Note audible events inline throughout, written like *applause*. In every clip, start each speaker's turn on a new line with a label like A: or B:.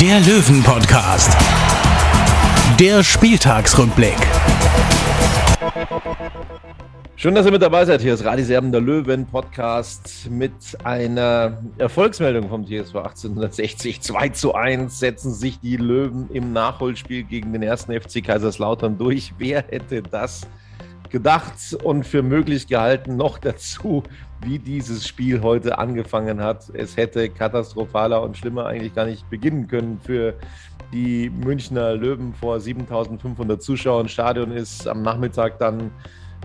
A: der Löwen-Podcast. Der Spieltagsrückblick.
B: Schön, dass ihr mit dabei seid. Hier ist Radis Erben der Löwen Podcast mit einer Erfolgsmeldung vom TSV 1860. 2 zu 1 setzen sich die Löwen im Nachholspiel gegen den ersten FC Kaiserslautern durch. Wer hätte das und für möglich gehalten? Noch dazu, wie dieses Spiel heute angefangen hat. Es hätte katastrophaler und schlimmer eigentlich gar nicht beginnen können für die Münchner Löwen vor 7500 Zuschauern. Stadion ist am Nachmittag dann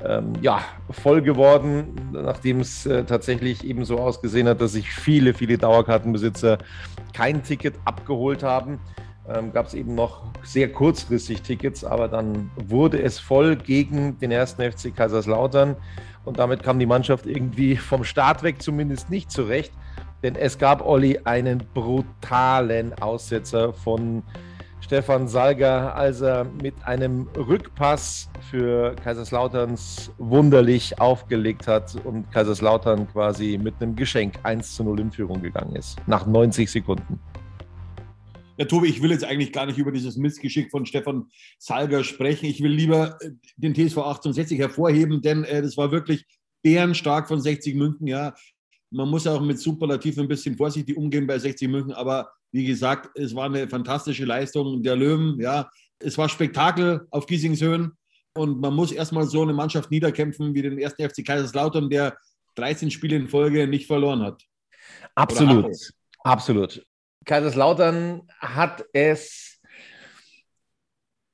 B: ähm, ja, voll geworden, nachdem es äh, tatsächlich eben so ausgesehen hat, dass sich viele, viele Dauerkartenbesitzer kein Ticket abgeholt haben. Ähm, Gab es eben noch sehr kurzfristig Tickets, aber dann wurde es voll gegen den ersten FC Kaiserslautern und damit kam die Mannschaft irgendwie *laughs* vom Start weg zumindest nicht zurecht, denn es gab Olli einen brutalen Aussetzer von Stefan Salger, als er mit einem Rückpass für Kaiserslauterns wunderlich aufgelegt hat und Kaiserslautern quasi mit einem Geschenk 1 zu 0 in Führung gegangen ist, nach 90 Sekunden.
C: Ja, Tobi, ich will jetzt eigentlich gar nicht über dieses Missgeschick von Stefan Salger sprechen. Ich will lieber äh, den TSV 1860 hervorheben, denn äh, das war wirklich bärenstark von 60 München. Ja, man muss auch mit Superlativen ein bisschen vorsichtig umgehen bei 60 München, aber wie gesagt, es war eine fantastische Leistung der Löwen. Ja, es war Spektakel auf Giesingshöhen und man muss erstmal so eine Mannschaft niederkämpfen wie den ersten FC Kaiserslautern, der 13 Spiele in Folge nicht verloren hat.
B: Absolut, absolut. Kaiserslautern hat es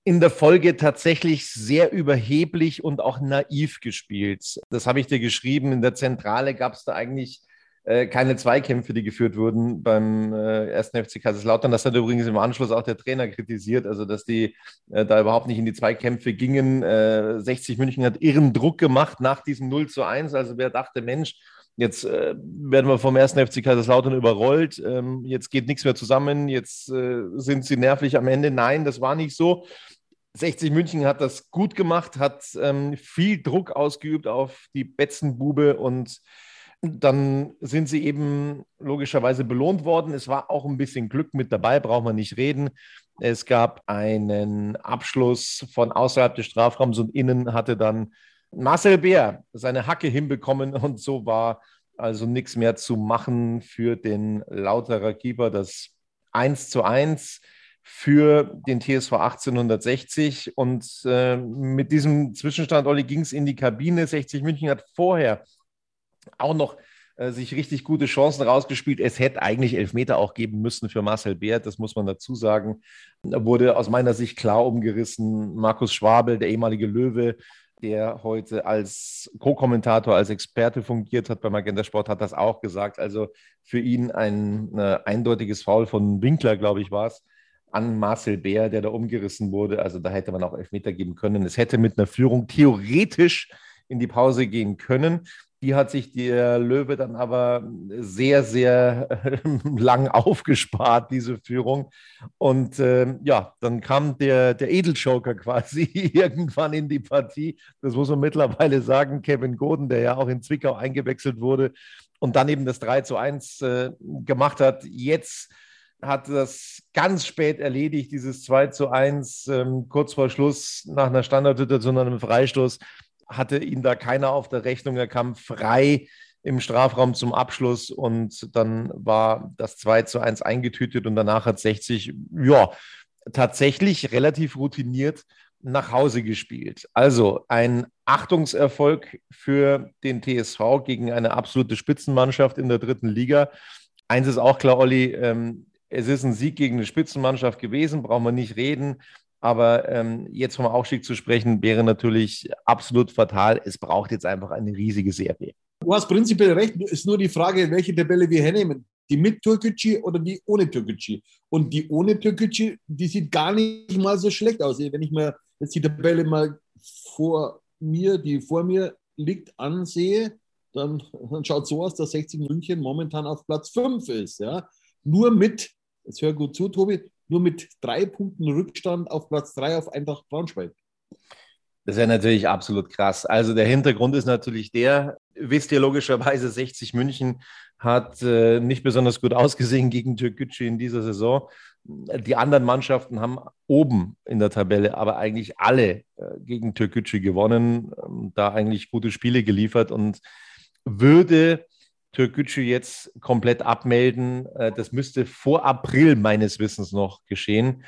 B: in der Folge tatsächlich sehr überheblich und auch naiv gespielt. Das habe ich dir geschrieben. In der Zentrale gab es da eigentlich äh, keine Zweikämpfe, die geführt wurden beim äh, ersten FC Kaiserslautern. Das hat übrigens im Anschluss auch der Trainer kritisiert, also dass die äh, da überhaupt nicht in die Zweikämpfe gingen. 60 München hat irren Druck gemacht nach diesem 0 zu 1. Also wer dachte, Mensch, Jetzt äh, werden wir vom ersten FC Kaiserslautern überrollt. Ähm, jetzt geht nichts mehr zusammen. Jetzt äh, sind sie nervlich am Ende. Nein, das war nicht so. 60 München hat das gut gemacht, hat ähm, viel Druck ausgeübt auf die Betzenbube und dann sind sie eben logischerweise belohnt worden. Es war auch ein bisschen Glück mit dabei, braucht man nicht reden. Es gab einen Abschluss von außerhalb des Strafraums und innen hatte dann Marcel Bär seine Hacke hinbekommen und so war also nichts mehr zu machen für den Lauterer Keeper. Das 1 zu 1 für den TSV 1860 und äh, mit diesem Zwischenstand, Olli, ging es in die Kabine. 60 München hat vorher auch noch äh, sich richtig gute Chancen rausgespielt. Es hätte eigentlich Elfmeter auch geben müssen für Marcel Beert, das muss man dazu sagen. Da wurde aus meiner Sicht klar umgerissen. Markus Schwabel, der ehemalige Löwe, der heute als Co-Kommentator, als Experte fungiert hat bei Magenta Sport, hat das auch gesagt. Also für ihn ein äh, eindeutiges Foul von Winkler, glaube ich, war es, an Marcel Bär, der da umgerissen wurde. Also da hätte man auch Elfmeter geben können. Es hätte mit einer Führung theoretisch in die Pause gehen können. Die hat sich der Löwe dann aber sehr, sehr *laughs* lang aufgespart, diese Führung. Und äh, ja, dann kam der, der Edeljoker quasi *laughs* irgendwann in die Partie. Das muss man mittlerweile sagen. Kevin Goden, der ja auch in Zwickau eingewechselt wurde und dann eben das 3 zu 1 äh, gemacht hat. Jetzt hat das ganz spät erledigt, dieses 2 zu 1, ähm, kurz vor Schluss nach einer Standardsituation, einem Freistoß hatte ihn da keiner auf der Rechnung. Er kam frei im Strafraum zum Abschluss und dann war das 2 zu 1 eingetütet und danach hat 60, ja, tatsächlich relativ routiniert nach Hause gespielt. Also ein Achtungserfolg für den TSV gegen eine absolute Spitzenmannschaft in der dritten Liga. Eins ist auch klar, Olli, ähm, es ist ein Sieg gegen eine Spitzenmannschaft gewesen, brauchen wir nicht reden. Aber ähm, jetzt vom Aufstieg zu sprechen, wäre natürlich absolut fatal. Es braucht jetzt einfach eine riesige Serie.
C: Du hast prinzipiell recht, ist nur die Frage, welche Tabelle wir hernehmen. Die mit Türkgücü oder die ohne Türkgücü? Und die ohne Türkgücü, die sieht gar nicht mal so schlecht aus. Wenn ich mir jetzt die Tabelle mal vor mir, die vor mir liegt, ansehe, dann, dann schaut so aus, dass 60 München momentan auf Platz 5 ist. Ja? Nur mit, jetzt hör gut zu, Tobi, nur mit drei Punkten Rückstand auf Platz 3 auf Eintracht Braunschweig.
B: Das ist ja natürlich absolut krass. Also der Hintergrund ist natürlich der, wisst ihr logischerweise, 60 München hat äh, nicht besonders gut ausgesehen gegen Türkgücü in dieser Saison. Die anderen Mannschaften haben oben in der Tabelle aber eigentlich alle äh, gegen Türkgücü gewonnen, äh, da eigentlich gute Spiele geliefert und würde Türkgücü jetzt komplett abmelden, äh, das müsste vor April meines Wissens noch geschehen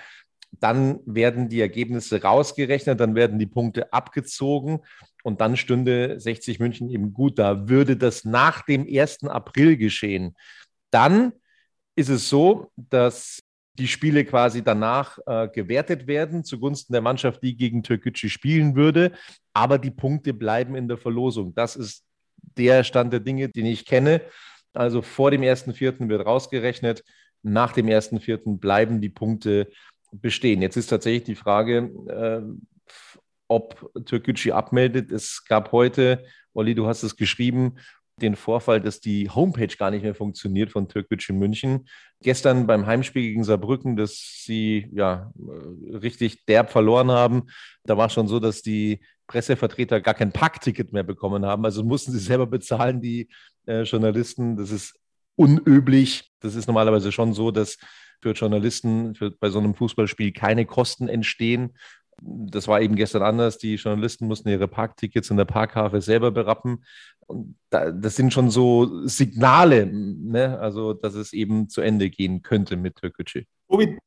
B: dann werden die Ergebnisse rausgerechnet, dann werden die Punkte abgezogen und dann stünde 60 München eben gut da. Würde das nach dem 1. April geschehen, dann ist es so, dass die Spiele quasi danach äh, gewertet werden zugunsten der Mannschaft, die gegen Türkgücü spielen würde, aber die Punkte bleiben in der Verlosung. Das ist der Stand der Dinge, den ich kenne. Also vor dem 1.4. wird rausgerechnet, nach dem 1.4. bleiben die Punkte bestehen. Jetzt ist tatsächlich die Frage, äh, ob Türkgücü abmeldet. Es gab heute, Olli, du hast es geschrieben, den Vorfall, dass die Homepage gar nicht mehr funktioniert von Türkgücü München. Gestern beim Heimspiel gegen Saarbrücken, dass sie ja richtig derb verloren haben. Da war schon so, dass die Pressevertreter gar kein Packticket mehr bekommen haben. Also mussten sie selber bezahlen, die äh, Journalisten. Das ist unüblich. Das ist normalerweise schon so, dass für Journalisten für, bei so einem Fußballspiel keine Kosten entstehen. Das war eben gestern anders. Die Journalisten mussten ihre Parktickets in der Parkhafe selber berappen. Und da, das sind schon so Signale, ne? also dass es eben zu Ende gehen könnte mit Türkgücü.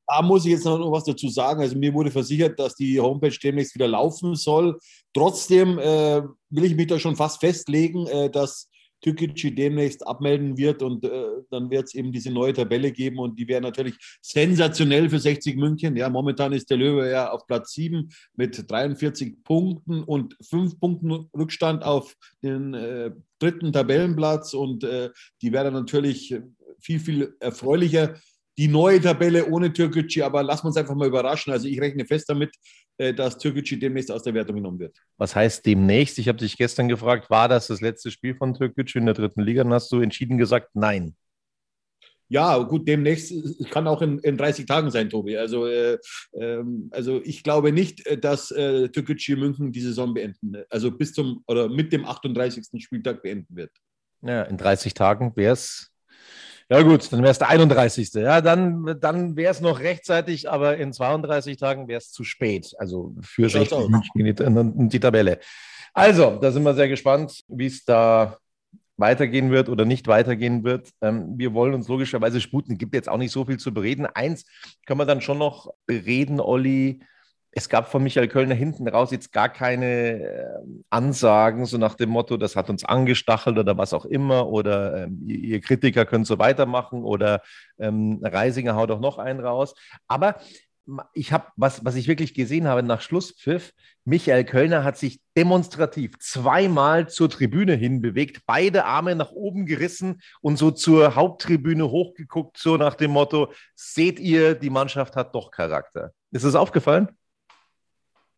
C: Da muss ich jetzt noch was dazu sagen. Also mir wurde versichert, dass die Homepage demnächst wieder laufen soll. Trotzdem äh, will ich mich da schon fast festlegen, äh, dass Türkgücü demnächst abmelden wird und äh, dann wird es eben diese neue Tabelle geben und die wäre natürlich sensationell für 60 München. Ja, momentan ist der Löwe ja auf Platz 7 mit 43 Punkten und 5 Punkten Rückstand auf den äh, dritten Tabellenplatz und äh, die wäre natürlich viel, viel erfreulicher die neue Tabelle ohne Türkgücü, aber lassen wir uns einfach mal überraschen. Also ich rechne fest damit, äh, dass Türkgücü demnächst aus der Wertung genommen wird.
B: Was heißt demnächst? Ich habe dich gestern gefragt, war das das letzte Spiel von Türkgücü in der dritten Liga? Dann hast du entschieden gesagt, nein.
C: Ja, gut, demnächst kann auch in, in 30 Tagen sein, Tobi. Also, äh, ähm, also ich glaube nicht, äh, dass äh, Türkgücü München die Saison beenden, also bis zum oder mit dem 38. Spieltag beenden wird.
B: Ja, in 30 Tagen wäre es ja, gut, dann wäre es der 31. Ja, dann, dann wäre es noch rechtzeitig, aber in 32 Tagen wäre es zu spät. Also für 60 München die Tabelle. Also, da sind wir sehr gespannt, wie es da weitergehen wird oder nicht weitergehen wird. Ähm, wir wollen uns logischerweise sputen. Gibt jetzt auch nicht so viel zu bereden. Eins können wir dann schon noch bereden, Olli es gab von Michael Kölner hinten raus jetzt gar keine äh, Ansagen, so nach dem Motto, das hat uns angestachelt oder was auch immer, oder ähm, ihr, Kritiker könnt so weitermachen oder ähm, Reisinger haut auch noch einen raus. Aber ich habe, was, was ich wirklich gesehen habe nach Schlusspfiff, Michael Kölner hat sich demonstrativ zweimal zur Tribüne hinbewegt, beide Arme nach oben gerissen und so zur Haupttribüne hochgeguckt, so nach dem Motto, seht ihr, die Mannschaft hat doch Charakter. Ist es aufgefallen?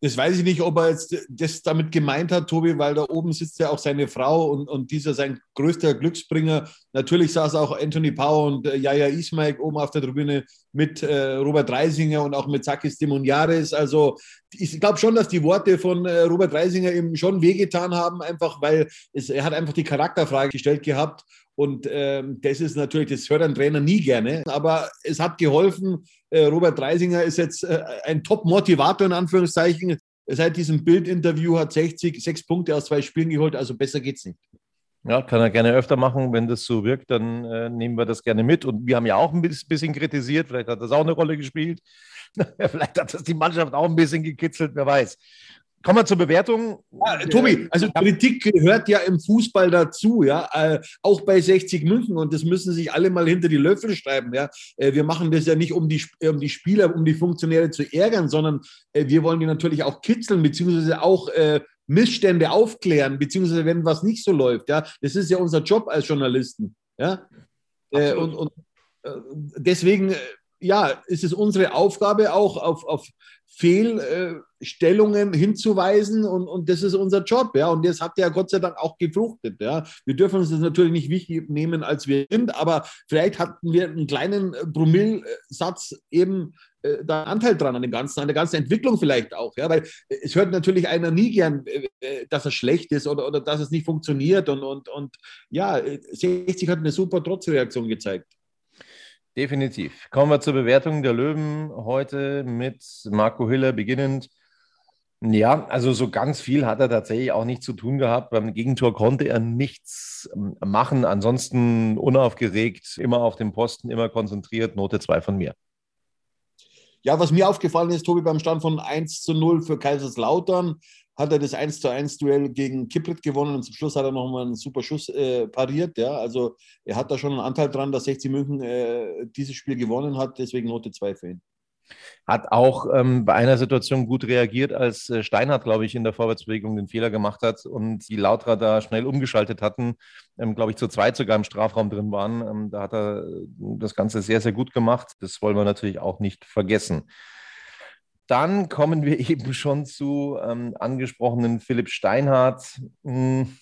C: Das weiß ich nicht, ob er jetzt das damit gemeint hat, Tobi, weil da oben sitzt ja auch seine Frau und, und dieser sein größter Glücksbringer. Natürlich saß auch Anthony Power und äh, Jaja Ismail oben auf der Tribüne mit äh, Robert Reisinger und auch mit Sakis Demoniaris. Also ich glaube schon, dass die Worte von äh, Robert Reisinger ihm schon wehgetan haben, einfach weil es, er hat einfach die Charakterfrage gestellt gehabt und ähm, das ist natürlich, das hört ein Trainer nie gerne, aber es hat geholfen. Äh, Robert Reisinger ist jetzt äh, ein Top-Motivator in Anführungszeichen. Seit diesem Bildinterview hat 60 sechs Punkte aus zwei Spielen geholt, also besser geht's nicht.
B: Ja, kann er gerne öfter machen. Wenn das so wirkt, dann äh, nehmen wir das gerne mit. Und wir haben ja auch ein bisschen kritisiert. Vielleicht hat das auch eine Rolle gespielt. *laughs* Vielleicht hat das die Mannschaft auch ein bisschen gekitzelt, wer weiß. Kommen wir zur Bewertung.
C: Ja, Tobi, also Kritik gehört ja im Fußball dazu, ja, äh, auch bei 60 München und das müssen sich alle mal hinter die Löffel schreiben, ja. Äh, wir machen das ja nicht, um die, um die Spieler, um die Funktionäre zu ärgern, sondern äh, wir wollen die natürlich auch kitzeln, beziehungsweise auch äh, Missstände aufklären, beziehungsweise wenn was nicht so läuft, ja. Das ist ja unser Job als Journalisten, ja. Äh, und, und äh, deswegen, ja, ist es unsere Aufgabe auch auf, auf Fehlstellungen hinzuweisen und, und das ist unser Job, ja. Und das hat ja Gott sei Dank auch gefruchtet, ja. Wir dürfen uns das natürlich nicht wichtig nehmen, als wir sind, aber vielleicht hatten wir einen kleinen Promillsatz eben äh, da Anteil dran an dem Ganzen, an der ganzen Entwicklung vielleicht auch, ja, weil es hört natürlich einer nie gern, äh, dass er schlecht ist oder, oder dass es nicht funktioniert und, und, und ja, 60 hat eine super Trotzreaktion gezeigt.
B: Definitiv. Kommen wir zur Bewertung der Löwen heute mit Marco Hiller beginnend. Ja, also so ganz viel hat er tatsächlich auch nicht zu tun gehabt. Beim Gegentor konnte er nichts ähm, machen. Ansonsten unaufgeregt, immer auf dem Posten, immer konzentriert. Note 2 von mir.
C: Ja, was mir aufgefallen ist, Tobi, beim Stand von 1 zu 0 für Kaiserslautern hat er das 1 zu 1 Duell gegen Kiprit gewonnen und zum Schluss hat er nochmal einen super Schuss äh, pariert. Ja? Also er hat da schon einen Anteil dran, dass 60 München äh, dieses Spiel gewonnen hat, deswegen Note 2 für ihn.
B: Hat auch ähm, bei einer Situation gut reagiert, als äh, Steinhardt, glaube ich, in der Vorwärtsbewegung den Fehler gemacht hat und die Lautra da schnell umgeschaltet hatten, ähm, glaube ich, zu zweit sogar im Strafraum drin waren. Ähm, da hat er äh, das Ganze sehr, sehr gut gemacht. Das wollen wir natürlich auch nicht vergessen. Dann kommen wir *laughs* eben schon zu ähm, angesprochenen Philipp Steinhardt. Hm,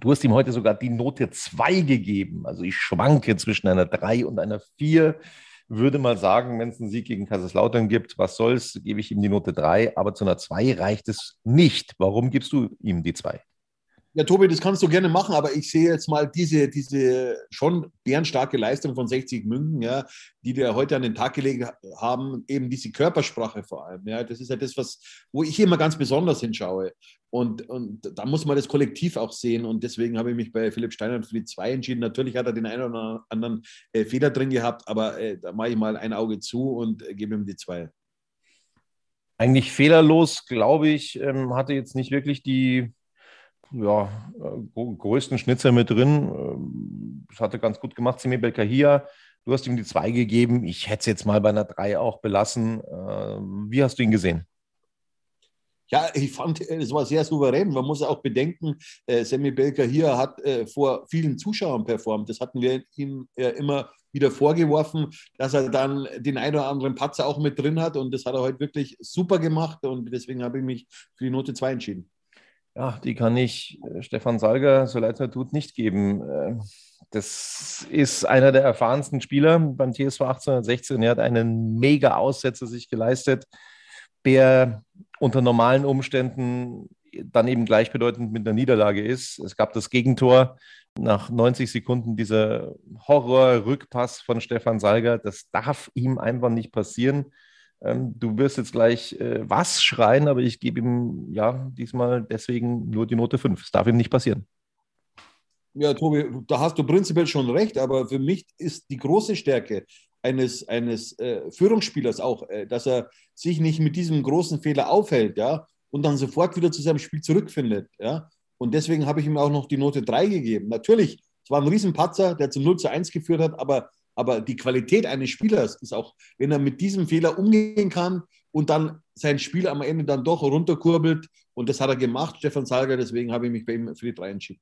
B: du hast ihm heute sogar die Note 2 gegeben. Also ich schwanke zwischen einer 3 und einer 4. Würde mal sagen, wenn es einen Sieg gegen Kaiserslautern gibt, was soll's, gebe ich ihm die Note 3. Aber zu einer 2 reicht es nicht. Warum gibst du ihm die 2?
C: Ja, Tobi, das kannst du gerne machen, aber ich sehe jetzt mal diese, diese schon bärenstarke Leistung von 60 München, ja, die dir heute an den Tag gelegt haben, eben diese Körpersprache vor allem. Ja, das ist ja das, was, wo ich immer ganz besonders hinschaue. Und, und da muss man das Kollektiv auch sehen. Und deswegen habe ich mich bei Philipp Steiner für die zwei entschieden. Natürlich hat er den einen oder anderen äh, Fehler drin gehabt, aber äh, da mache ich mal ein Auge zu und äh, gebe ihm die zwei.
B: Eigentlich fehlerlos, glaube ich, ähm, hatte jetzt nicht wirklich die ja, äh, größten Schnitzer mit drin. Ähm, das hatte ganz gut gemacht, Simi Belkahia. Du hast ihm die zwei gegeben. Ich hätte es jetzt mal bei einer drei auch belassen. Ähm, wie hast du ihn gesehen?
C: Ja, ich fand, es war sehr souverän. Man muss auch bedenken, äh, Sammy Belker hier hat äh, vor vielen Zuschauern performt. Das hatten wir ihm äh, immer wieder vorgeworfen, dass er dann den einen oder anderen Patzer auch mit drin hat. Und das hat er heute wirklich super gemacht. Und deswegen habe ich mich für die Note 2 entschieden.
B: Ja, die kann ich äh, Stefan Salger, so leid es mir tut, nicht geben. Äh, das ist einer der erfahrensten Spieler beim TSV 1816. Er hat einen mega Aussetzer sich geleistet, der unter normalen Umständen dann eben gleichbedeutend mit einer Niederlage ist. Es gab das Gegentor nach 90 Sekunden, dieser Horror-Rückpass von Stefan Salger. Das darf ihm einfach nicht passieren. Ähm, du wirst jetzt gleich äh, was schreien, aber ich gebe ihm ja diesmal deswegen nur die Note 5. Es darf ihm nicht passieren.
C: Ja, Tobi, da hast du prinzipiell schon recht, aber für mich ist die große Stärke eines, eines äh, Führungsspielers auch, äh, dass er sich nicht mit diesem großen Fehler aufhält, ja, und dann sofort wieder zu seinem Spiel zurückfindet, ja. Und deswegen habe ich ihm auch noch die Note 3 gegeben. Natürlich, es war ein Riesenpatzer, der zum 0 zu 1 geführt hat, aber aber die Qualität eines Spielers ist auch, wenn er mit diesem Fehler umgehen kann und dann sein Spiel am Ende dann doch runterkurbelt. Und das hat er gemacht, Stefan Salger. Deswegen habe ich mich bei ihm für die drei entschieden.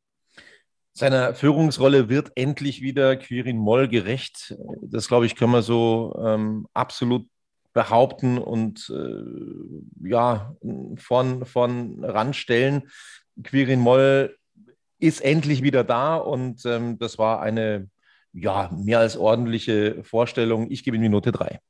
B: Seiner Führungsrolle wird endlich wieder Quirin Moll gerecht. Das, glaube ich, können wir so ähm, absolut behaupten und äh, ja, von, von ranstellen. Quirin Moll ist endlich wieder da und ähm, das war eine ja, mehr als ordentliche Vorstellung. Ich gebe ihm die Note 3.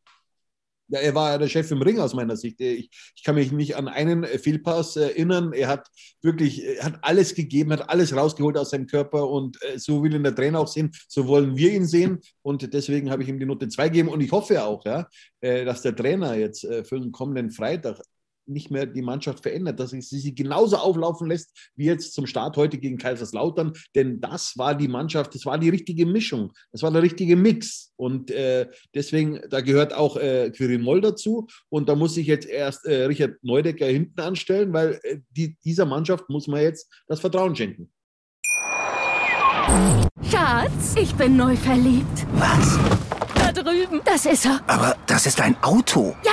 C: Ja, er war der Chef im Ring aus meiner Sicht. Ich, ich, kann mich nicht an einen Fehlpass erinnern. Er hat wirklich er hat alles gegeben, hat alles rausgeholt aus seinem Körper und äh, so will ihn der Trainer auch sehen, so wollen wir ihn sehen und deswegen habe ich ihm die Note 2 gegeben und ich hoffe auch, ja, äh, dass der Trainer jetzt äh, für den kommenden Freitag nicht mehr die Mannschaft verändert, dass sie sie genauso auflaufen lässt wie jetzt zum Start heute gegen Kaiserslautern. Denn das war die Mannschaft, das war die richtige Mischung, das war der richtige Mix. Und äh, deswegen, da gehört auch äh, Quirin Moll dazu. Und da muss sich jetzt erst äh, Richard Neudecker hinten anstellen, weil äh, die, dieser Mannschaft muss man jetzt das Vertrauen schenken.
D: Schatz, ich bin neu verliebt.
A: Was?
D: drüben. Das ist er.
E: Aber das ist ein Auto.
D: Ja,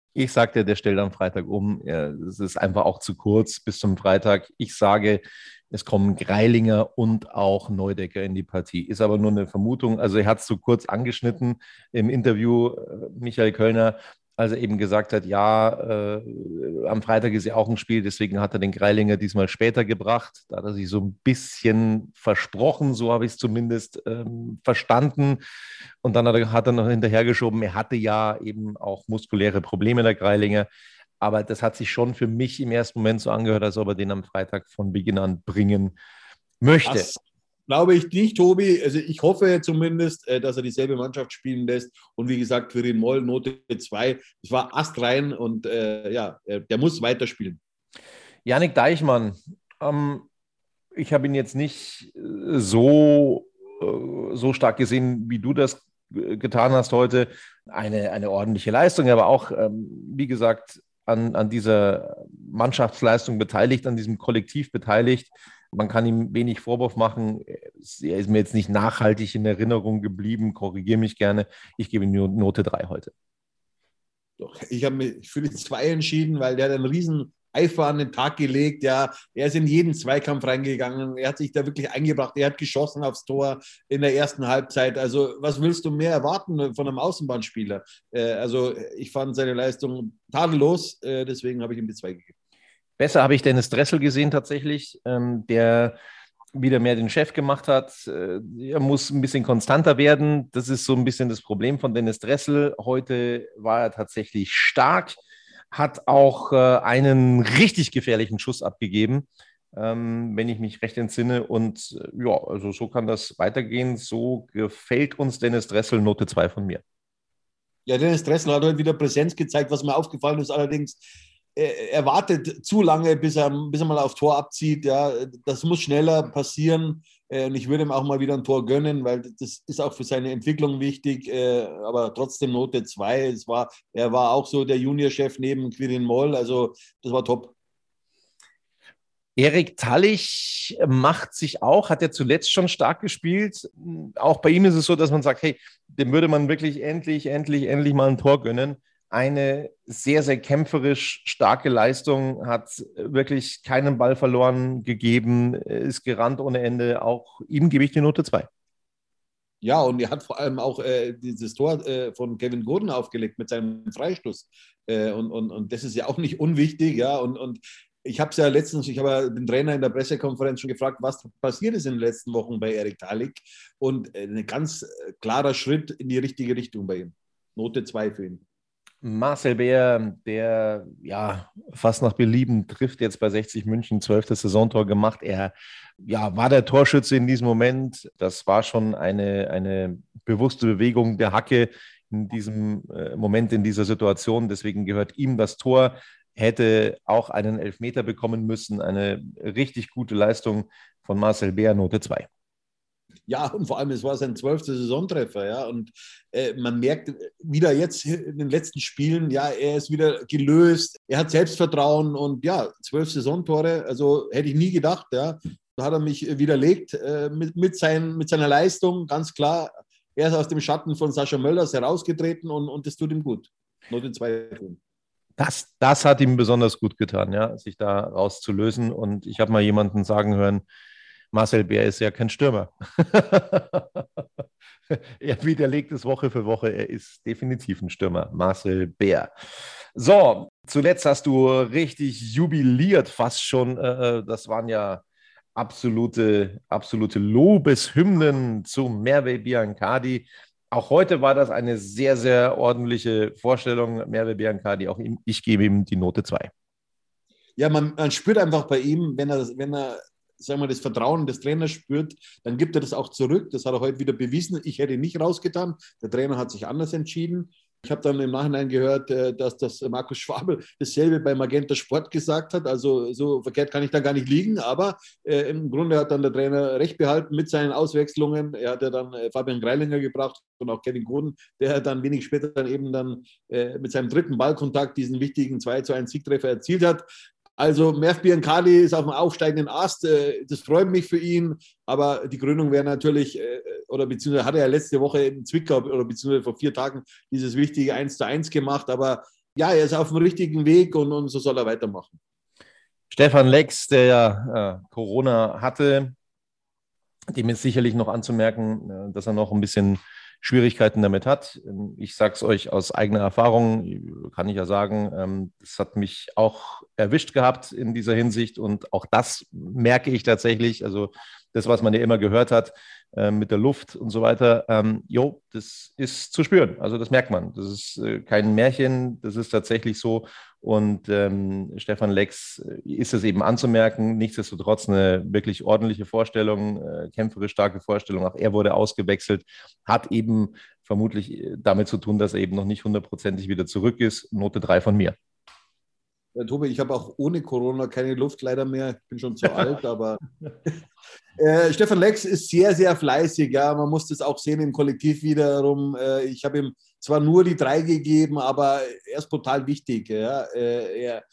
B: Ich sagte, der stellt am Freitag um. Es ist einfach auch zu kurz bis zum Freitag. Ich sage, es kommen Greilinger und auch Neudecker in die Partie. Ist aber nur eine Vermutung. Also er hat es so kurz angeschnitten im Interview, äh, Michael Kölner, als er eben gesagt hat, ja, äh, am Freitag ist ja auch ein Spiel, deswegen hat er den Greilinger diesmal später gebracht. Da hat er sich so ein bisschen versprochen, so habe ich es zumindest ähm, verstanden. Und dann hat er, hat er noch hinterhergeschoben, er hatte ja eben auch muskuläre Probleme, der Greilinger. Aber das hat sich schon für mich im ersten Moment so angehört, als ob er den am Freitag von Beginn an bringen möchte.
C: Das Glaube ich nicht, Tobi. Also ich hoffe zumindest, äh, dass er dieselbe Mannschaft spielen lässt. Und wie gesagt, für den Moll Note 2. Das war astrein und äh, ja, der muss weiterspielen.
B: Janik Deichmann, ähm, ich habe ihn jetzt nicht äh, so, äh, so stark gesehen, wie du das getan hast heute. Eine, eine ordentliche Leistung, aber auch, ähm, wie gesagt, an, an dieser Mannschaftsleistung beteiligt, an diesem Kollektiv beteiligt. Man kann ihm wenig Vorwurf machen. Er ist mir jetzt nicht nachhaltig in Erinnerung geblieben. Korrigiere mich gerne. Ich gebe ihm nur Note 3 heute.
C: Doch, ich habe mich für die 2 entschieden, weil der hat einen riesen Eifer an den Tag gelegt. Ja, er ist in jeden Zweikampf reingegangen. Er hat sich da wirklich eingebracht. Er hat geschossen aufs Tor in der ersten Halbzeit. Also, was willst du mehr erwarten von einem Außenbahnspieler? Äh, also, ich fand seine Leistung tadellos. Äh, deswegen habe ich ihm die 2 gegeben.
B: Besser habe ich Dennis Dressel gesehen tatsächlich, ähm, der wieder mehr den Chef gemacht hat. Äh, er muss ein bisschen konstanter werden. Das ist so ein bisschen das Problem von Dennis Dressel. Heute war er tatsächlich stark, hat auch äh, einen richtig gefährlichen Schuss abgegeben, ähm, wenn ich mich recht entsinne. Und äh, ja, also so kann das weitergehen. So gefällt uns Dennis Dressel Note 2 von mir.
C: Ja, Dennis Dressel hat heute wieder Präsenz gezeigt. Was mir aufgefallen ist allerdings, er wartet zu lange, bis er, bis er mal auf Tor abzieht. Ja, das muss schneller passieren. Äh, und ich würde ihm auch mal wieder ein Tor gönnen, weil das ist auch für seine Entwicklung wichtig. Äh, aber trotzdem Note 2. Es war, er war auch so der Juniorchef neben Quirin Moll. Also das war top.
B: Erik Tallich macht sich auch, hat er zuletzt schon stark gespielt. Auch bei ihm ist es so, dass man sagt, hey, dem würde man wirklich endlich, endlich, endlich mal ein Tor gönnen eine sehr, sehr kämpferisch starke Leistung, hat wirklich keinen Ball verloren gegeben, ist gerannt ohne Ende. Auch ihm gebe ich die Note 2.
C: Ja, und er hat vor allem auch äh, dieses Tor äh, von Kevin Gordon aufgelegt mit seinem Freistoß. Äh, und, und, und das ist ja auch nicht unwichtig, ja. Und, und ich habe es ja letztens, ich habe ja den Trainer in der Pressekonferenz schon gefragt, was passiert ist in den letzten Wochen bei Erik Talik. Und äh, ein ganz äh, klarer Schritt in die richtige Richtung bei ihm. Note 2 für ihn.
B: Marcel Bär, der ja fast nach Belieben trifft, jetzt bei 60 München, zwölftes Saisontor gemacht. Er ja, war der Torschütze in diesem Moment. Das war schon eine, eine bewusste Bewegung der Hacke in diesem äh, Moment, in dieser Situation. Deswegen gehört ihm das Tor. Hätte auch einen Elfmeter bekommen müssen. Eine richtig gute Leistung von Marcel Bär, Note 2.
C: Ja, und vor allem, es war sein zwölfter Saisontreffer, ja. Und äh, man merkt wieder jetzt in den letzten Spielen, ja, er ist wieder gelöst, er hat Selbstvertrauen und ja, zwölf Saisontore, also hätte ich nie gedacht, ja. Da hat er mich widerlegt äh, mit, mit, sein, mit seiner Leistung, ganz klar. Er ist aus dem Schatten von Sascha Mölders herausgetreten und, und das tut ihm gut. Note zwei.
B: Das, das hat ihm besonders gut getan, ja, sich da rauszulösen. Und ich habe mal jemanden sagen hören, Marcel Bär ist ja kein Stürmer. *laughs* er widerlegt es Woche für Woche. Er ist definitiv ein Stürmer. Marcel Bär. So, zuletzt hast du richtig jubiliert, fast schon. Äh, äh, das waren ja absolute, absolute Lobeshymnen zu Merve Biancadi. auch heute war das eine sehr, sehr ordentliche Vorstellung. Merve Biancardi, auch ihm, ich gebe ihm die Note 2.
C: Ja, man, man spürt einfach bei ihm, wenn er, wenn er sagen wir, das Vertrauen des Trainers spürt, dann gibt er das auch zurück. Das hat er heute wieder bewiesen. Ich hätte ihn nicht rausgetan. Der Trainer hat sich anders entschieden. Ich habe dann im Nachhinein gehört, äh, dass das Markus Schwabel dasselbe bei Magenta Sport gesagt hat. Also so verkehrt kann ich da gar nicht liegen. Aber äh, im Grunde hat dann der Trainer recht behalten mit seinen Auswechslungen. Er hat ja dann äh, Fabian Greilinger gebracht und auch Kevin Goden, der dann wenig später dann eben dann mit seinem dritten Ballkontakt diesen wichtigen 2 zu 1 Siegtreffer erzielt hat. Also Merv Biancali ist auf dem aufsteigenden Ast. Äh, das freut mich für ihn. Aber die Gründung wäre natürlich, äh, oder beziehungsweise hat er ja letzte Woche in Zwickau oder beziehungsweise vor vier Tagen dieses wichtige 1 zu 1 gemacht. Aber ja, er ist auf dem richtigen Weg und, und so soll er weitermachen.
B: Stefan Lex, der ja äh, Corona hatte, dem ist sicherlich noch anzumerken, äh, dass er noch ein bisschen Schwierigkeiten damit hat. Ich sage es euch aus eigener Erfahrung, kann ich ja sagen, ähm, das hat mich auch erwischt gehabt in dieser Hinsicht und auch das merke ich tatsächlich. Also das, was man ja immer gehört hat äh, mit der Luft und so weiter, ähm, jo, das ist zu spüren. Also das merkt man. Das ist äh, kein Märchen, das ist tatsächlich so. Und ähm, Stefan Lex äh, ist es eben anzumerken. Nichtsdestotrotz eine wirklich ordentliche Vorstellung, äh, kämpferisch starke Vorstellung. Auch er wurde ausgewechselt, hat eben vermutlich äh, damit zu tun, dass er eben noch nicht hundertprozentig wieder zurück ist. Note 3 von mir.
C: Ja, Tobi, ich habe auch ohne Corona keine Luft leider mehr. Ich bin schon zu alt, aber äh, Stefan Lex ist sehr, sehr fleißig. Ja, man muss das auch sehen im Kollektiv wiederum. Äh, ich habe ihm zwar nur die drei gegeben, aber er ist total wichtig. Ja. Äh, er,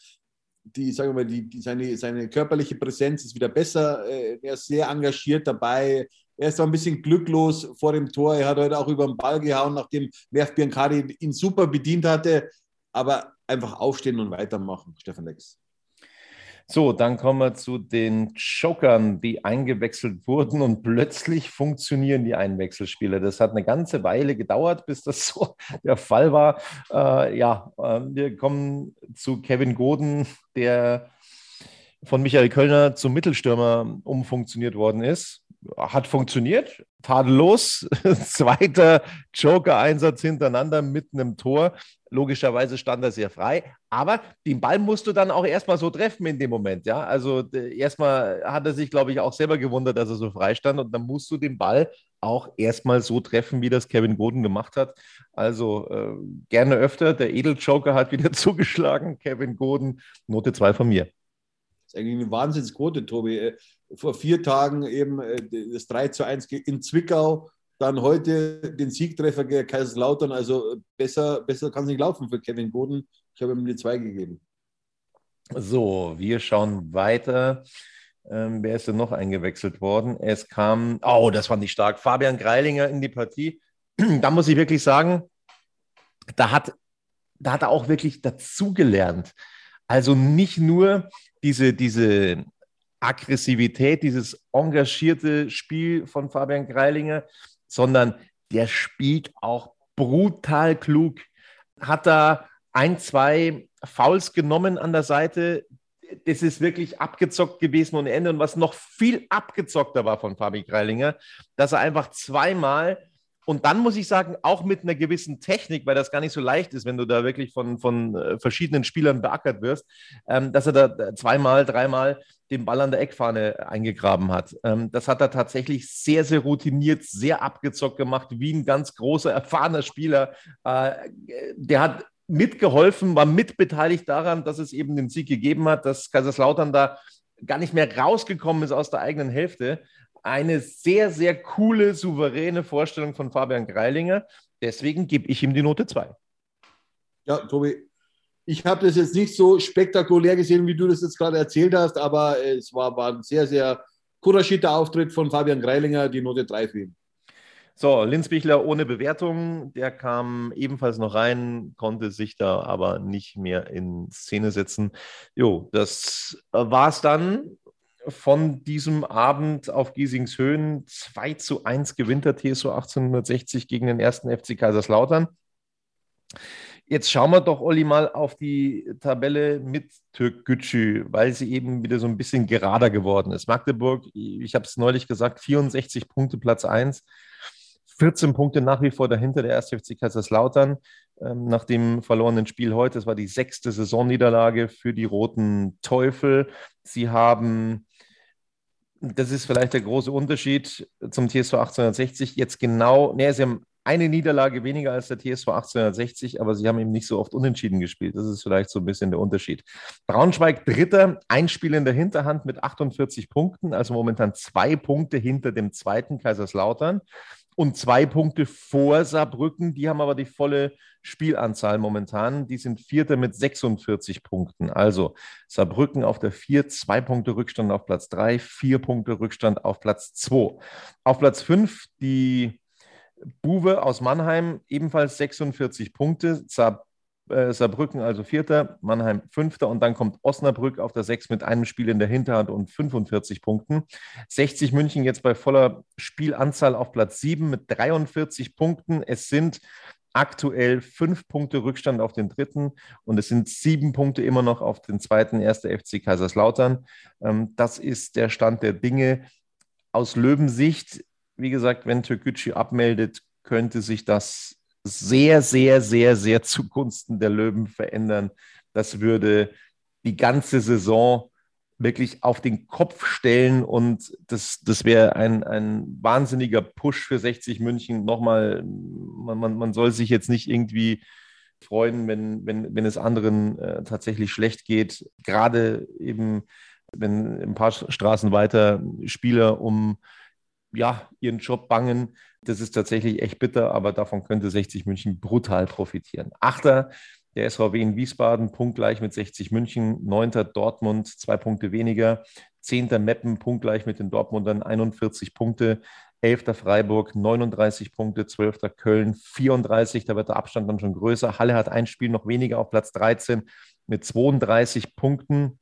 C: die, sagen wir mal, die, die, seine, seine körperliche Präsenz ist wieder besser. Äh, er ist sehr engagiert dabei. Er ist auch ein bisschen glücklos vor dem Tor. Er hat heute auch über den Ball gehauen, nachdem Merv Biancari ihn super bedient hatte. Aber einfach aufstehen und weitermachen, Stefan Lex.
B: So, dann kommen wir zu den Jokern, die eingewechselt wurden und plötzlich funktionieren die Einwechselspieler. Das hat eine ganze Weile gedauert, bis das so *laughs* der Fall war. Äh, ja, äh, wir kommen zu Kevin Goden, der von Michael Kölner zum Mittelstürmer umfunktioniert worden ist. Hat funktioniert, tadellos. *laughs* Zweiter Joker-Einsatz hintereinander mit einem Tor. Logischerweise stand er sehr frei, aber den Ball musst du dann auch erstmal so treffen in dem Moment. Ja, also erstmal hat er sich, glaube ich, auch selber gewundert, dass er so frei stand und dann musst du den Ball auch erstmal so treffen, wie das Kevin Goden gemacht hat. Also äh, gerne öfter. Der Edeljoker hat wieder *laughs* zugeschlagen. Kevin Goden, Note 2 von mir.
C: Das ist eigentlich eine Wahnsinnsquote, Tobi. Äh, vor vier Tagen eben äh, das 3 zu 1 in Zwickau dann heute den Siegtreffer gegen Kaiserslautern. Also besser, besser kann es nicht laufen für Kevin Boden. Ich habe ihm die zwei gegeben.
B: So, wir schauen weiter. Ähm, wer ist denn noch eingewechselt worden? Es kam, oh, das fand ich stark, Fabian Greilinger in die Partie. *clears throat* da muss ich wirklich sagen, da hat, da hat er auch wirklich dazugelernt. Also nicht nur diese, diese Aggressivität, dieses engagierte Spiel von Fabian Greilinger, sondern der spielt auch brutal klug. Hat da ein, zwei Fouls genommen an der Seite. Das ist wirklich abgezockt gewesen ohne Ende. Und was noch viel abgezockter war von Fabi Greilinger, dass er einfach zweimal und dann muss ich sagen, auch mit einer gewissen Technik, weil das gar nicht so leicht ist, wenn du da wirklich von, von äh, verschiedenen Spielern beackert wirst, ähm, dass er da zweimal, dreimal den Ball an der Eckfahne eingegraben hat. Ähm, das hat er tatsächlich sehr, sehr routiniert, sehr abgezockt gemacht, wie ein ganz großer, erfahrener Spieler. Äh, der hat mitgeholfen, war mitbeteiligt daran, dass es eben den Sieg gegeben hat, dass Kaiserslautern da gar nicht mehr rausgekommen ist aus der eigenen Hälfte eine sehr, sehr coole, souveräne Vorstellung von Fabian Greilinger. Deswegen gebe ich ihm die Note 2.
C: Ja, Tobi, ich habe das jetzt nicht so spektakulär gesehen, wie du das jetzt gerade erzählt hast, aber es war, war ein sehr, sehr couragierter Auftritt von Fabian Greilinger, die Note 3 für ihn.
B: So, Linzbichler ohne Bewertung, der kam ebenfalls noch rein, konnte sich da aber nicht mehr in Szene setzen. Jo, das war es dann von diesem Abend auf Giesingshöhen. 2 zu 1 gewinnt der TSO 1860 gegen den ersten FC Kaiserslautern. Jetzt schauen wir doch, Olli, mal auf die Tabelle mit Türk Gücü, weil sie eben wieder so ein bisschen gerader geworden ist. Magdeburg, ich habe es neulich gesagt, 64 Punkte, Platz 1. 14 Punkte nach wie vor dahinter der 1. FC Kaiserslautern ähm, nach dem verlorenen Spiel heute. Es war die sechste Saisonniederlage für die Roten Teufel. Sie haben, das ist vielleicht der große Unterschied zum TSV 1860, jetzt genau, nee, sie haben eine Niederlage weniger als der TSV 1860, aber sie haben eben nicht so oft unentschieden gespielt. Das ist vielleicht so ein bisschen der Unterschied. Braunschweig Dritter, ein Spiel in der Hinterhand mit 48 Punkten, also momentan zwei Punkte hinter dem zweiten Kaiserslautern und zwei Punkte vor Saarbrücken. Die haben aber die volle Spielanzahl momentan. Die sind Vierter mit 46 Punkten. Also Saarbrücken auf der Vier, zwei Punkte Rückstand auf Platz drei, vier Punkte Rückstand auf Platz zwei. Auf Platz fünf die Buwe aus Mannheim ebenfalls 46 Punkte. Saar, äh, Saarbrücken also Vierter, Mannheim Fünfter und dann kommt Osnabrück auf der Sechs mit einem Spiel in der Hinterhand und 45 Punkten. 60 München jetzt bei voller Spielanzahl auf Platz 7 mit 43 Punkten. Es sind aktuell fünf Punkte Rückstand auf den dritten und es sind sieben Punkte immer noch auf den zweiten, erster FC Kaiserslautern. Ähm, das ist der Stand der Dinge. Aus Löwensicht wie gesagt, wenn Türkgücü abmeldet, könnte sich das sehr, sehr, sehr, sehr zugunsten der Löwen verändern. Das würde die ganze Saison wirklich auf den Kopf stellen und das, das wäre ein, ein wahnsinniger Push für 60 München. Nochmal, man, man, man soll sich jetzt nicht irgendwie freuen, wenn, wenn, wenn es anderen äh, tatsächlich schlecht geht. Gerade eben, wenn ein paar Straßen weiter Spieler um ja, ihren Job bangen. Das ist tatsächlich echt bitter, aber davon könnte 60 München brutal profitieren. Achter, der SVW in Wiesbaden, punktgleich mit 60 München. Neunter Dortmund, zwei Punkte weniger. Zehnter Meppen, punktgleich mit den Dortmundern, 41 Punkte. Elfter Freiburg, 39 Punkte. Zwölfter Köln, 34. Da wird der Abstand dann schon größer. Halle hat ein Spiel noch weniger auf Platz 13 mit 32 Punkten.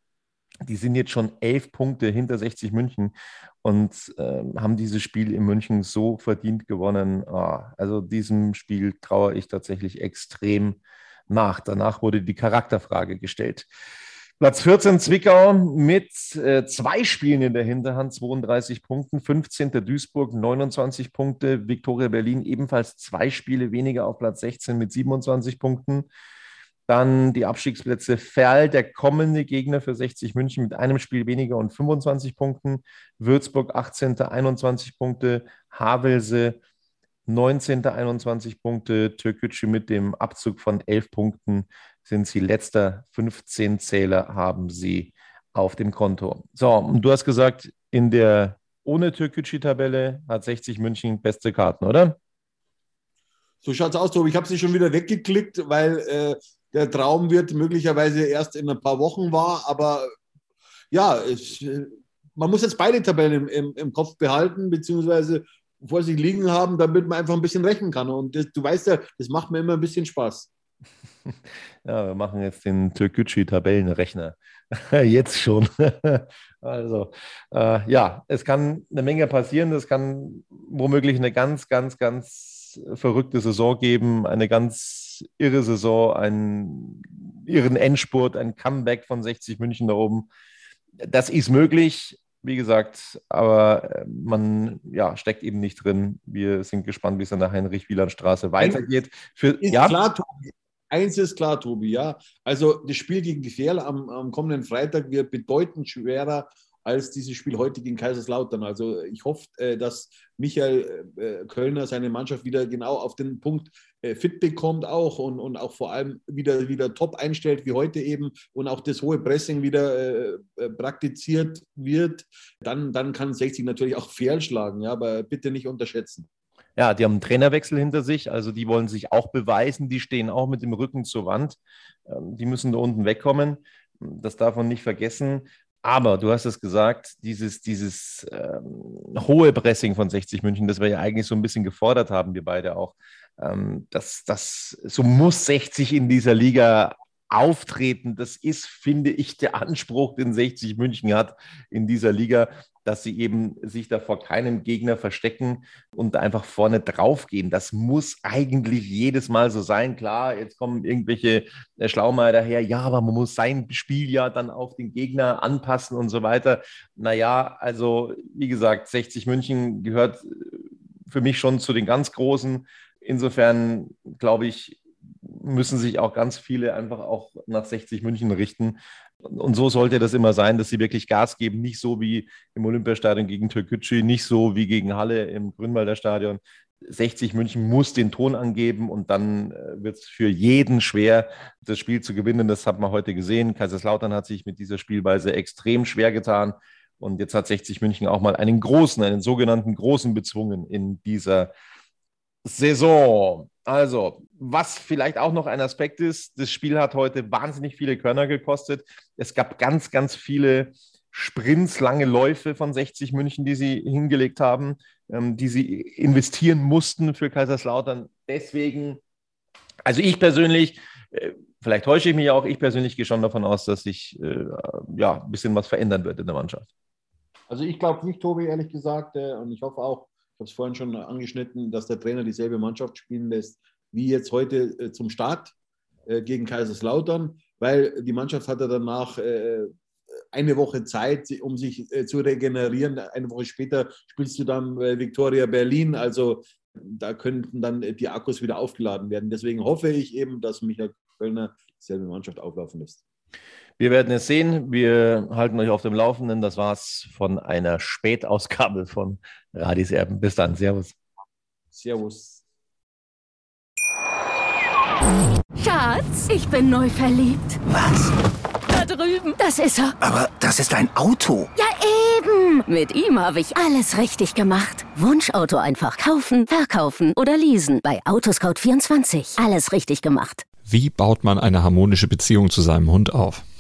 B: Die sind jetzt schon elf Punkte hinter 60 München und äh, haben dieses Spiel in München so verdient gewonnen. Oh, also diesem Spiel traue ich tatsächlich extrem nach. Danach wurde die Charakterfrage gestellt. Platz 14 Zwickau mit äh, zwei Spielen in der Hinterhand, 32 Punkten. 15. Duisburg, 29 Punkte. Viktoria Berlin ebenfalls zwei Spiele weniger auf Platz 16 mit 27 Punkten. Dann die Abstiegsplätze Ferl, der kommende Gegner für 60 München mit einem Spiel weniger und 25 Punkten. Würzburg 18. 21 Punkte. Havelse 19. 21 Punkte. Türkgücü mit dem Abzug von 11 Punkten sind sie letzter. 15 Zähler haben sie auf dem Konto. So, und du hast gesagt, in der ohne Türkgücü-Tabelle hat 60 München beste Karten, oder?
C: So schaut es aus, Tobi. Ich habe sie schon wieder weggeklickt, weil äh, der Traum wird möglicherweise erst in ein paar Wochen wahr. Aber ja, es, man muss jetzt beide Tabellen im, im, im, Kopf behalten, beziehungsweise vor sich liegen haben, damit man einfach ein bisschen rechnen kann. Und das, du weißt ja, das macht mir immer ein bisschen Spaß. *laughs*
B: Ja, wir machen jetzt den Türkgücü-Tabellenrechner. *laughs* jetzt schon. *laughs* also, äh, ja, es kann eine Menge passieren. Es kann womöglich eine ganz, ganz, ganz verrückte Saison geben, eine ganz irre Saison, einen irren Endspurt, ein Comeback von 60 München da oben. Das ist möglich, wie gesagt, aber äh, man ja, steckt eben nicht drin. Wir sind gespannt, wie es an der Heinrich-Wieland-Straße weitergeht.
C: Für, ist ja? klar, Tobi. Eins ist klar, Tobi, ja. Also das Spiel gegen Gefährl am, am kommenden Freitag wird bedeutend schwerer als dieses Spiel heute gegen Kaiserslautern. Also ich hoffe, äh, dass Michael äh, Kölner seine Mannschaft wieder genau auf den Punkt äh, fit bekommt auch und, und auch vor allem wieder, wieder top einstellt wie heute eben und auch das hohe Pressing wieder praktiziert wird. Dann, dann kann 60 natürlich auch fehlschlagen, ja, aber bitte nicht unterschätzen.
B: Ja, die haben einen Trainerwechsel hinter sich, also die wollen sich auch beweisen, die stehen auch mit dem Rücken zur Wand. Ähm, die müssen da unten wegkommen. Das darf man nicht vergessen. Aber du hast es gesagt, dieses, dieses ähm, hohe Pressing von 60 München, das wir ja eigentlich so ein bisschen gefordert haben, wir beide auch. Ähm, das, das, so muss 60 in dieser Liga auftreten. Das ist, finde ich, der Anspruch, den 60 München hat in dieser Liga, dass sie eben sich da vor keinem Gegner verstecken und einfach vorne draufgehen. Das muss eigentlich jedes Mal so sein. Klar, jetzt kommen irgendwelche äh, Schlaumeier daher, ja, aber man muss sein Spiel ja dann auf den Gegner anpassen und so weiter. Naja, also wie gesagt, 60 München gehört für mich schon zu den ganz Großen. Insofern glaube ich, müssen sich auch ganz viele einfach auch nach 60 München richten. Und so sollte das immer sein, dass sie wirklich Gas geben, nicht so wie im Olympiastadion gegen Türkgücü, nicht so wie gegen Halle im Grünwalder Stadion. 60 München muss den Ton angeben und dann äh, wird es für jeden schwer, das Spiel zu gewinnen. Das hat man heute gesehen. Kaiserslautern hat sich mit dieser Spielweise extrem schwer getan. Und jetzt hat 60 München auch mal einen großen, einen sogenannten großen bezwungen in dieser Saison. Also, was vielleicht auch noch ein Aspekt ist, das Spiel hat heute wahnsinnig viele Körner gekostet. Es gab ganz, ganz viele Sprints, lange Läufe von 60 München, die sie hingelegt haben, ähm, die sie investieren mussten für Kaiserslautern. Deswegen, also ich persönlich, äh, vielleicht täusche ich mich auch, ich persönlich gehe schon davon aus, dass sich äh, ja, ein bisschen was verändern wird in der Mannschaft.
C: Also ich glaube nicht, Tobi, ehrlich gesagt, äh, und ich hoffe auch, ich habe es vorhin schon angeschnitten, dass der Trainer dieselbe Mannschaft spielen lässt, wie jetzt heute äh, zum Start äh, gegen Kaiserslautern, weil die Mannschaft hatte danach eine Woche Zeit, um sich zu regenerieren. Eine Woche später spielst du dann bei Victoria Berlin. Also da könnten dann die Akkus wieder aufgeladen werden. Deswegen hoffe ich eben, dass Michael Kölner dieselbe Mannschaft auflaufen lässt.
B: Wir werden es sehen. Wir halten euch auf dem Laufenden. Das war's von einer Spätausgabe von Radis Erben. Bis dann. Servus.
C: Servus.
D: Schatz, ich bin neu verliebt.
E: Was?
D: Da drüben. Das ist er.
E: Aber das ist ein Auto.
D: Ja, eben. Mit ihm habe ich alles richtig gemacht. Wunschauto einfach kaufen, verkaufen oder leasen. Bei Autoscout24. Alles richtig gemacht.
F: Wie baut man eine harmonische Beziehung zu seinem Hund auf?